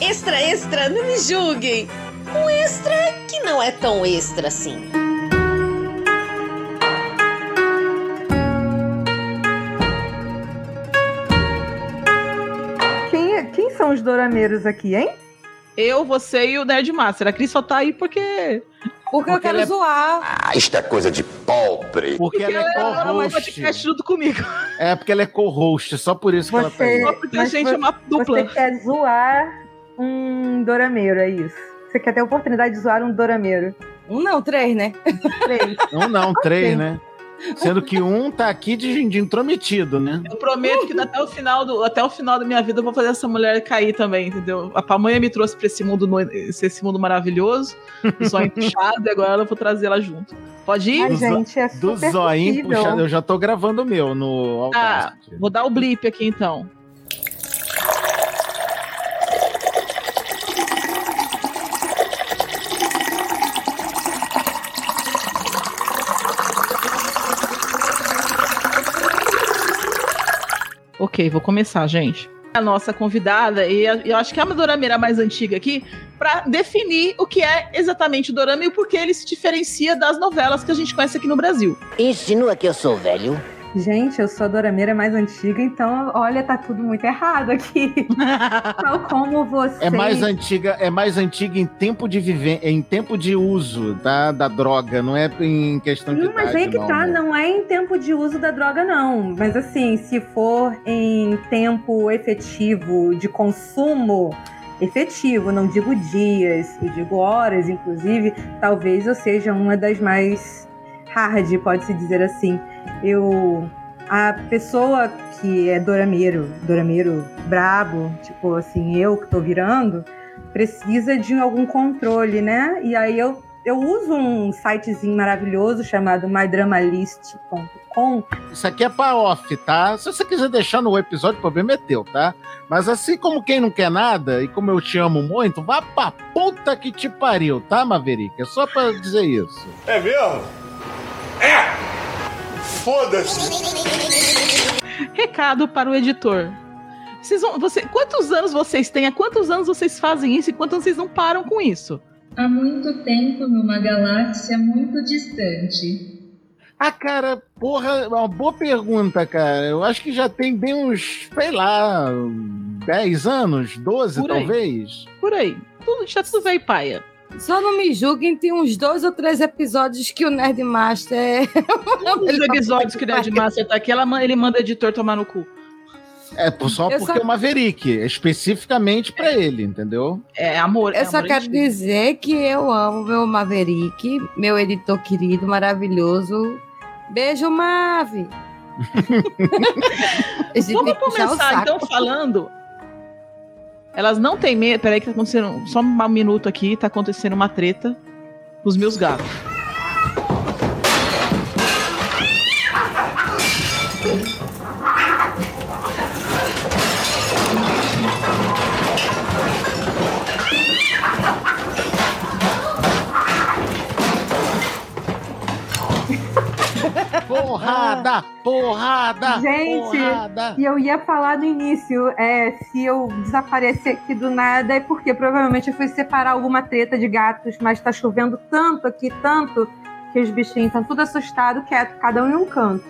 extra, extra, não me julguem. Um extra que não é tão extra assim. Quem, é- quem são os dorameiros aqui, hein? Eu, você e o Nerd Master. A Cris só tá aí porque. Porque, eu quero ela é- zoar. Ah, isto é coisa de pobre. Porque ela é ela ama co-host. podcast junto comigo. É porque ela é co-host, só por isso que ela tá aí. Só porque a gente é uma dupla. Você quer zoar um dorameiro, é isso? Você quer ter a oportunidade de zoar um dorameiro? Um não, três, né? Três. Um não, três, Ok. né? Sendo que um tá aqui de, de intrometido, né? Eu prometo que até o final do até o final da minha vida eu vou fazer essa mulher cair também, entendeu? A pamonha me trouxe pra esse mundo, no- esse mundo maravilhoso, só puxado, e agora eu vou trazer ela junto. Pode ir? Ai, Do gente, é Do super zoinho possível. puxado, eu já tô gravando o meu no Tá, Audacity. vou dar o blip aqui então. Ok, vou começar, gente. A nossa convidada, e eu acho que é a dorameira mais antiga aqui, para definir o que é exatamente o dorama e o porquê ele se diferencia das novelas que a gente conhece aqui no Brasil. Insinua que eu sou velho. Gente, eu sou a dorameira mais antiga, então, olha, tá tudo muito errado aqui. Tal como você. É mais antiga, é mais antiga em tempo de viver, em tempo de uso da, da droga, não é em questão de Não, mas idade, aí que não, tá, amor. não é em tempo de uso da droga, não. Mas assim, se for em tempo efetivo de consumo efetivo, não digo dias, eu digo horas, inclusive, talvez eu seja uma das mais hard, pode-se dizer assim. Eu. A pessoa que é dorameiro, dorameiro brabo, tipo assim, eu que tô virando, precisa de algum controle, né? E aí eu eu uso um sitezinho maravilhoso chamado mydramalist.com. Isso aqui é pra off, tá? Se você quiser deixar no episódio, o problema é teu, tá? Mas assim como quem não quer nada, e como eu te amo muito, vá pra puta que te pariu, tá, Maverick? É só pra dizer isso. É mesmo? É! Foda-se! Recado para o editor. Vocês vão, você, quantos anos vocês têm? Há quantos anos vocês fazem isso e quantos anos vocês não param com isso? Há muito tempo numa galáxia muito distante. Ah, cara, porra, é uma boa pergunta, cara. Eu acho que já tem bem uns, sei lá, 10 anos, 12 Por aí. talvez. Por aí. Tudo, já tudo veio paia. Só não me julguem, tem uns dois ou três episódios que o Nerd Master é. Os episódios que o Nerd Master tá aqui, ela, ele manda o editor tomar no cu. É, só Eu porque só- é o Maverick, especificamente pra ele, entendeu? É amor. é Eu só amor quero antigo. dizer que eu amo meu Maverick, meu editor querido, maravilhoso. Beijo, Mave. Vamos começar então falando. Elas não têm medo. Peraí, que tá acontecendo. Só um minuto aqui, tá acontecendo uma treta com os meus gatos. Porrada! Porrada! Gente, porrada! E eu ia falar no início, é, se eu desaparecer aqui do nada, é porque provavelmente eu fui separar alguma treta de gatos, mas tá chovendo tanto aqui, tanto, que os bichinhos estão tudo assustados, quieto, cada um em um canto.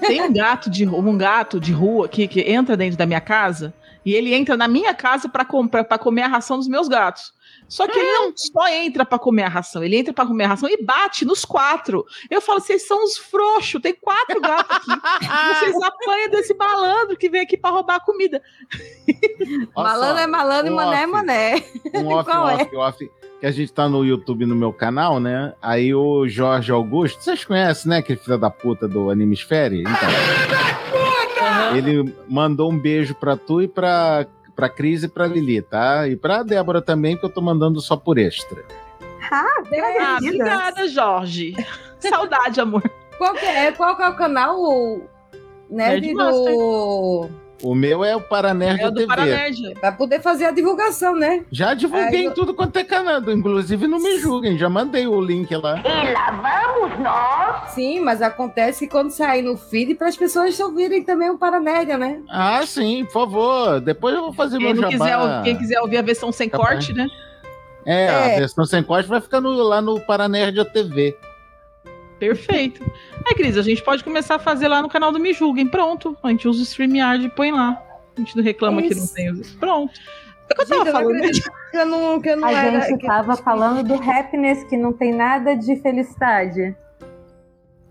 Tem um gato de um gato de rua aqui que entra dentro da minha casa e ele entra na minha casa para comprar para comer a ração dos meus gatos. Só que ele não só entra para comer a ração, ele entra para comer a ração e bate nos quatro. Eu falo, vocês são os frouxos, tem quatro gatos aqui. Vocês apanham desse malandro que vem aqui para roubar a comida. Só, Malandro é malandro e um mané é off. mané. Um off, um Qual é? off, um off. Que a gente tá no YouTube no meu canal, né? Aí o Jorge Augusto, vocês conhecem, né? Aquele filho da puta do Animesfere? Então, ele mandou um beijo pra tu e pra, pra Cris e pra Lili, tá? E pra Débora também, que eu tô mandando só por extra. Ah, bem Ah, obrigada, Jorge. Saudade, amor. Qual que é, qual que é o canal? O Nerd Nerd do. O meu é o Paranerd É o do TV. Pra poder fazer a divulgação, né? Já divulguei Aí em eu- tudo quanto é canal, inclusive não me julguem, já mandei o link lá. E lá vamos nós. Sim, mas acontece que quando sair no feed, para as pessoas ouvirem também o Paranédia, né? Ah, sim, por favor. Depois eu vou fazer Quem, meu jabá. quiser, quem quiser ouvir a versão sem Capaz. corte, né? É, É. a versão sem corte vai ficar no- lá no Paranerd TV. Perfeito. Aí, Cris, a gente pode começar a fazer lá no canal do Me Julguem. Pronto. A gente usa o StreamYard e põe lá. A gente não reclama que não Isso. tem. os- Pronto. É o que eu tava Gente, falando. que eu não, que eu não A era. gente que- tava falando do happiness, que não tem nada de felicidade.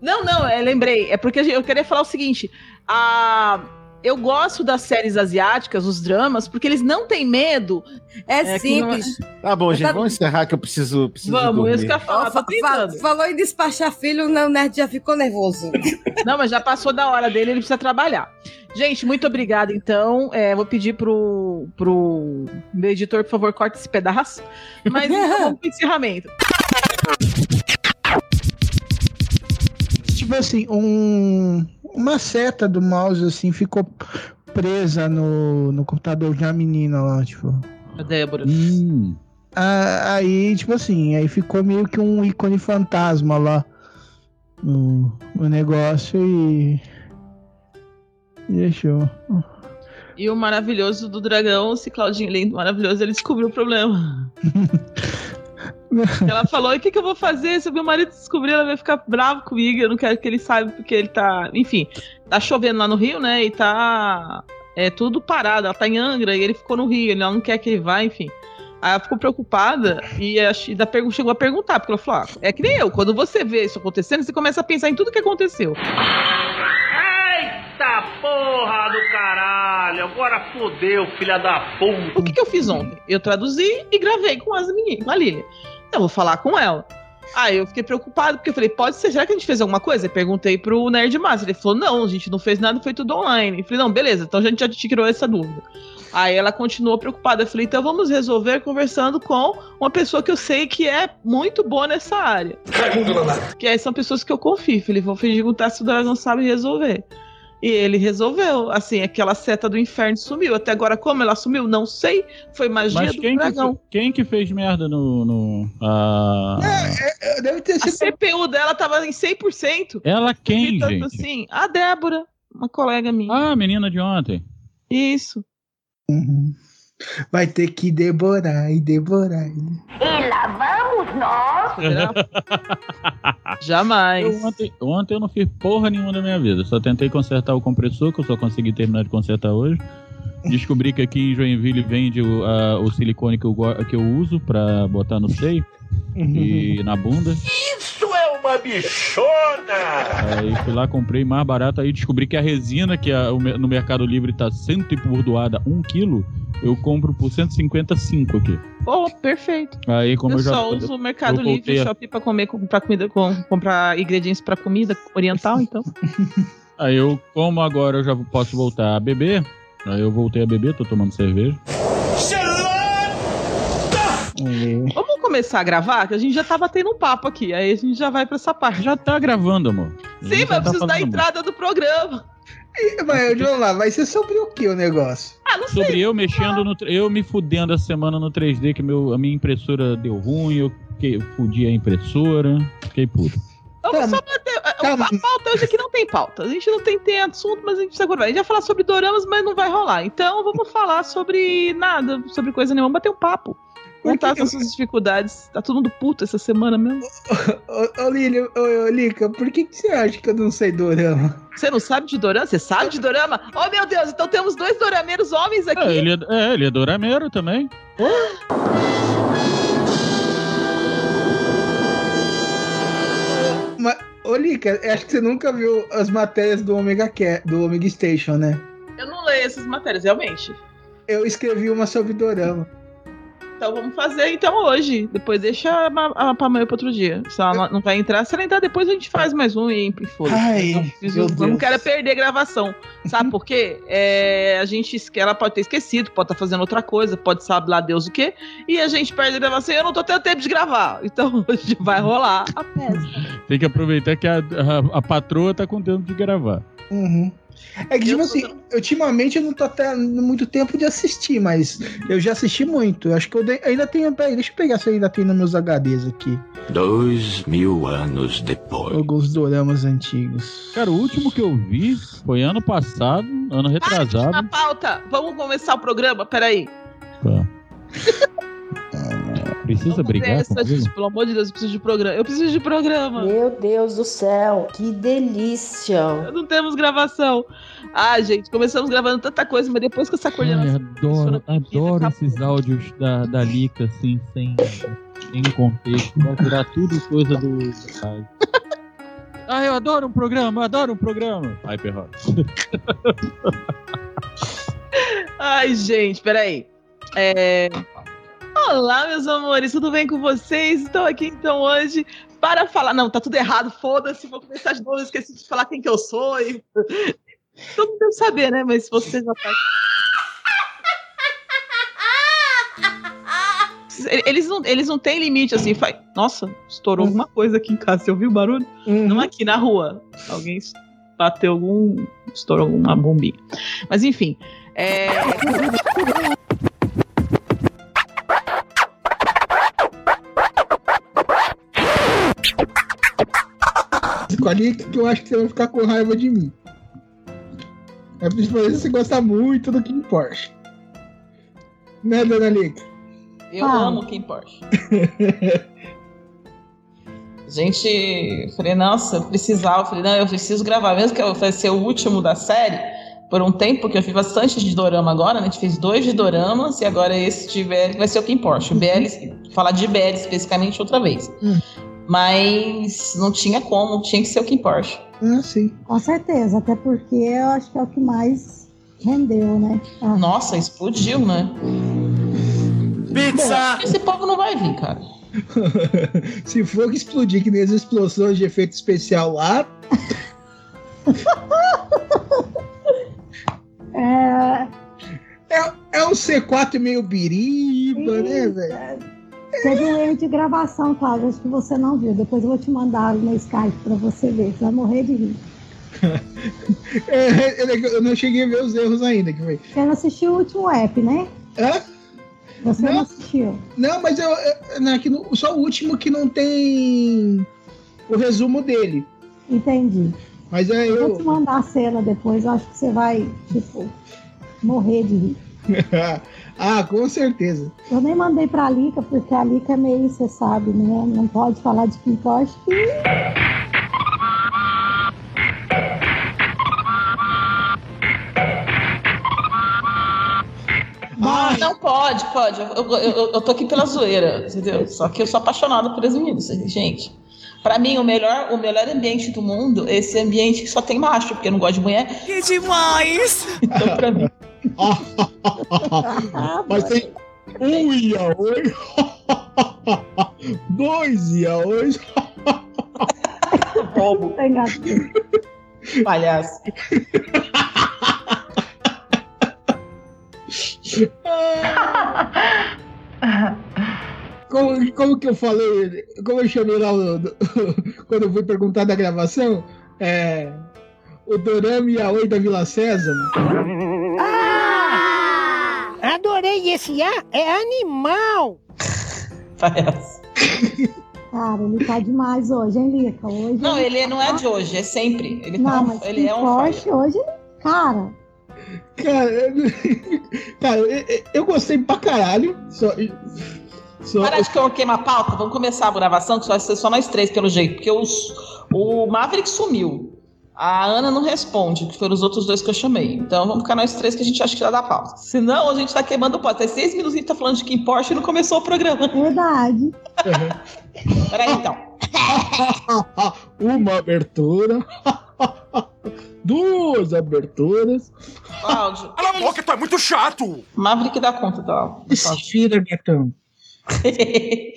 Não, não, é, lembrei. É porque eu queria falar o seguinte: a... eu gosto das séries asiáticas, os dramas, porque eles não têm medo. É, É não é- simples. Tá bom, gente, Tá- vamos encerrar que eu preciso, preciso Vamos, dormir. isso que eu Ó, falar. fa- falou em despachar filho, o Nerd já ficou nervoso. Não, mas já passou da hora dele, ele precisa trabalhar. Gente, muito obrigada. Então, é, vou pedir pro, pro meu editor, por favor, corte esse pedaço. Mas vamos pro encerramento. Tipo assim, um, uma seta do mouse assim ficou presa no, no computador de uma menina lá, tipo. A Débora. Hum, Ah, Aí, tipo assim, aí ficou meio que um ícone fantasma lá no, no negócio e. e Deixou. E o maravilhoso do dragão, esse Claudinho lindo, maravilhoso, ele descobriu o problema. ela falou: e o que, que eu vou fazer? Se o meu marido descobrir, ela vai ficar bravo comigo. Eu não quero que ele saiba, porque ele tá. Enfim, tá chovendo lá no Rio, né? E tá. É tudo parado. Ela tá em Angra e ele ficou no Rio. Ela não quer que ele vá, enfim. Aí ela ficou preocupada e da chegou a perguntar, porque ela falou: ah, é que nem eu, quando você vê isso acontecendo, você começa a pensar em tudo que aconteceu. Eita porra do caralho! Agora fodeu, filha da puta! O que, que eu fiz ontem? Eu traduzi e gravei com as meninas, com a Lilian. Eu vou falar com ela. Aí eu fiquei preocupado, porque eu falei, pode ser, será que a gente fez alguma coisa? Eu perguntei pro Nerd Master, ele falou, não, a gente não fez nada, foi tudo online. Eu falei, não, beleza, então a gente já tirou essa dúvida. Aí ela continuou preocupada, eu falei, então vamos resolver conversando com uma pessoa que eu sei que é muito boa nessa área. Que aí são pessoas que eu confio. Eu Falei, vou perguntar se o dragão sabe resolver. E ele resolveu. Assim, aquela seta do inferno sumiu. Até agora, como ela sumiu, não sei. Foi magia mas do quem que, dragão. fe- quem que fez merda no. no ah, É, deve ter A sido. CPU dela tava em 100%. Ela quem, Tanto gente? assim, a Débora, uma colega minha. Ah, a menina de ontem. Isso. Uhum. Vai ter que devorar e devorar. E lá vamos nós. Jamais. Eu ontem, ontem eu não fiz porra nenhuma da minha vida. Só tentei consertar o compressor, que eu só consegui terminar de consertar hoje. Descobri que aqui em Joinville vende o, a- o silicone que eu, que eu uso pra botar no seio e na bunda. Isso é uma bichona! Aí fui lá, comprei mais barato. Aí descobri que a resina, que a- no Mercado Livre tá cento e bordoada, 1 quilo, eu compro por 155 aqui. Oh, perfeito. Aí como eu eu, já. só uso o Mercado Livre e a- Shopping pra comer, comprar comida, com, comprar ingredientes pra comida oriental, então. Aí eu, como agora eu já posso voltar a beber, aí eu voltei a beber, tô tomando cerveja. Vamos começar a gravar, que a gente já tá batendo um papo aqui. Aí a gente já vai pra essa parte. Já tá gravando, amor. A Sim, mas tá preciso da falando, amor. entrada do programa. E, Mas, vamos lá, vai ser sobre o que o negócio? Não sei. Sobre eu mexendo no. Eu me fudendo essa semana no 3D, que meu, a minha impressora deu ruim, eu que, fudi a impressora, fiquei puto. Vamos Tá, só bater. a- tá, a, pauta hoje aqui não tem pauta. A gente não tem, tem assunto, mas a gente precisa gravar. A gente vai falar sobre doramas, mas não vai rolar. Então vamos falar sobre nada, sobre coisa nenhuma. Bater um papo. Contar Porque- as nossas dificuldades. Tá todo mundo puto essa semana mesmo. Ô, ô, Lili, ô, ô, Lica, por que, que você acha que eu não sei dorama? Você não sabe de dorama? Você sabe de dorama? Oh, meu Deus, então temos dois dorameiros homens aqui. É, ele é, é, ele é dorameiro também. Mas, ô, Lica, acho que você nunca viu as matérias do Omega, do Omega Station, né? Eu não leio essas matérias, realmente. Eu escrevi uma sobre dorama. Então vamos fazer então hoje. Depois deixa a, a, pra amanhã pra outro dia. Se ela não- não vai entrar, se ela entrar depois a gente faz mais um e e foda-se. Ai, Eu não eu não Deus. quero perder a gravação. Sabe por quê? É, a gente ela pode ter esquecido, pode estar fazendo outra coisa, pode saber lá Deus o quê. E a gente perde a gravação e eu não tô tendo tempo de gravar. Então hoje vai rolar a peça. Tem que aproveitar que a, a, a patroa tá com tempo de gravar. Uhum. É que, tipo assim, ultimamente eu não tô tendo muito tempo de assistir, mas eu já assisti muito. Eu acho que eu de- ainda tenho. Peraí, deixa eu pegar se eu ainda tenho nos meus HDs aqui. Dois mil anos depois. Alguns doramas antigos. Cara, o último que eu vi foi ano passado, ano retrasado. Na pauta, vamos começar o programa? Peraí. Precisa brigar Essa, comigo? gente, pelo amor de Deus, eu preciso de programa. Eu preciso de programa. Meu Deus do céu, que delícia. Não temos gravação. Ah, gente, começamos gravando tanta coisa, mas depois que essa Ai, coordenação. adoro, adoro esses áudios da, da Lica, assim, sem, sem contexto. Vai virar tudo coisa do. Ai. Ah, eu adoro um programa, adoro um programa. Ai, perro. Ai, gente, peraí. É... Olá, meus amores, tudo bem com vocês? Estou aqui então hoje para falar. Não, tá tudo errado, foda-se, vou começar de novo, esqueci de falar quem que eu sou. E... Todo mundo deve saber, né? Mas você já tá. Eles não, eles não têm limite assim. Faz... Nossa, estourou alguma coisa aqui em casa. Você ouviu o barulho? Não aqui na rua. Alguém bateu algum. estourou alguma bombinha. Mas enfim. É... Com a Lica que eu acho que você vai ficar com raiva de mim. É principalmente se você gostar muito do King Porsche. Né, dona Lica? Eu Ah. amo Kim Porsche. Gente, falei, nossa, eu precisava. Eu falei, não, eu preciso gravar, mesmo que eu vai ser o último da série, por um tempo, porque eu fiz bastante de dorama agora, né? A gente fez dois de doramas e agora esse de BL vai ser o Kim Porsche. O BL, falar de BL especificamente outra vez. Mas não tinha como, tinha que ser o Kim Porsche. Ah, sim. Com certeza, até porque eu acho que é o que mais rendeu, né? Ah, Nossa, explodiu, né? Pizza! Esse povo não vai vir, cara. Se for que explodir que nem as explosões de efeito especial lá, É, é, é um C4 meio biriba, né, velho? Teve um erro de gravação, Cláudio, acho que você não viu. Depois eu vou te mandar no Skype pra você ver. Você vai morrer de rir. É, eu não cheguei a ver os erros ainda. Que foi. Você não assistiu o último app, né? Hã? Você não, assistiu. Não, mas eu, eu- não, no- só o último que não tem o resumo dele. Entendi. Mas é Eu vou te mandar a cena depois, eu acho que você vai, tipo, morrer de rir. ah, com certeza. Eu nem mandei pra Lica, porque a Lica é meio, você sabe, né? Não pode falar de Kim Porsche. Ah, não pode, pode. Eu, eu, eu- tô aqui pela zoeira, entendeu? Só que eu sou apaixonada por meninos, gente. Pra mim, o melhor, o melhor ambiente do mundo é esse ambiente que só tem macho, porque eu não gosto de mulher. Que demais! Então, pra mim. Mas tem um yaoi, dois yaois. Bobo. Palhaço. Como, como que eu falei? Como eu chamei lá quando eu fui perguntar da gravação? É. O Dorama Yaoi da Vila César. Adorei esse A, é animal! Palhaço. Cara, ele tá demais hoje, hein, Lica? Hoje Não, ele não é de hoje, é sempre. Ele, tá Não, on- mas ele é um Porsche hoje, cara, Cara, eu, cara, eu, eu gostei pra caralho. Só, só, Para de que eu queima a pauta, vamos começar a gravação, que só vai ser só nós três, pelo jeito. Porque os, o Maverick sumiu. A Ana não responde, que foram os outros dois que eu chamei. Então vamos ficar nós três que a gente acha que já dá pauta. Senão a gente tá queimando o pauta. Tem seis minutos gente tá falando de Kim Porsche e não começou o programa. verdade. Peraí então. Uma abertura. Duas aberturas. Cláudio. Cala a boca, tu é muito chato! Maverick dá conta da. Mentira, gatão.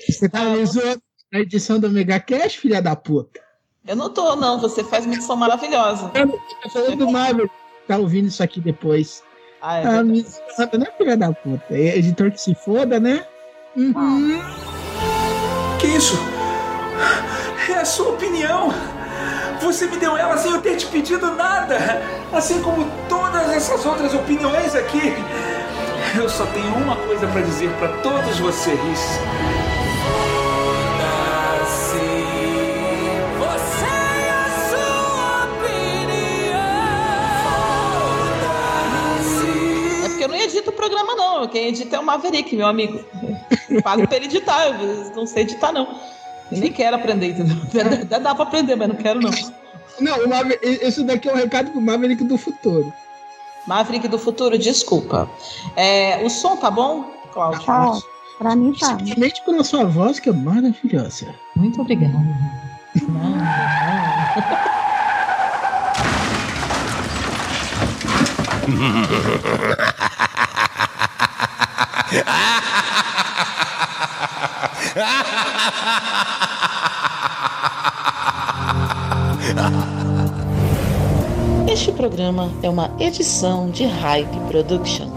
Você tá me zoando na edição do Mega Cash, filha da puta? Eu não tô, não. Você faz uma edição maravilhosa. Eu não tô falando do Marvel. Tá ouvindo isso aqui depois. Ah, é ah, me né, filha da puta? É editor que se foda, né? Uhum. Que isso? É a sua opinião. Você me deu ela sem eu ter te pedido nada. Assim como todas essas outras opiniões aqui. Eu só tenho uma coisa pra dizer pra todos vocês. Programa, não. Quem edita é o Maverick, meu amigo. Eu pago pra ele editar, eu não sei editar, não. Eu nem quero aprender, entendeu? Dá, dá pra aprender, mas não quero, não. Não, Maverick, isso daqui é um recado pro Maverick do futuro. Maverick do futuro, desculpa. É, o som tá bom, Cláudio? Tá, pra mim tá. Simplesmente pela sua voz, que é maravilhosa. Muito obrigada. Este programa é uma edição de Hype Productions.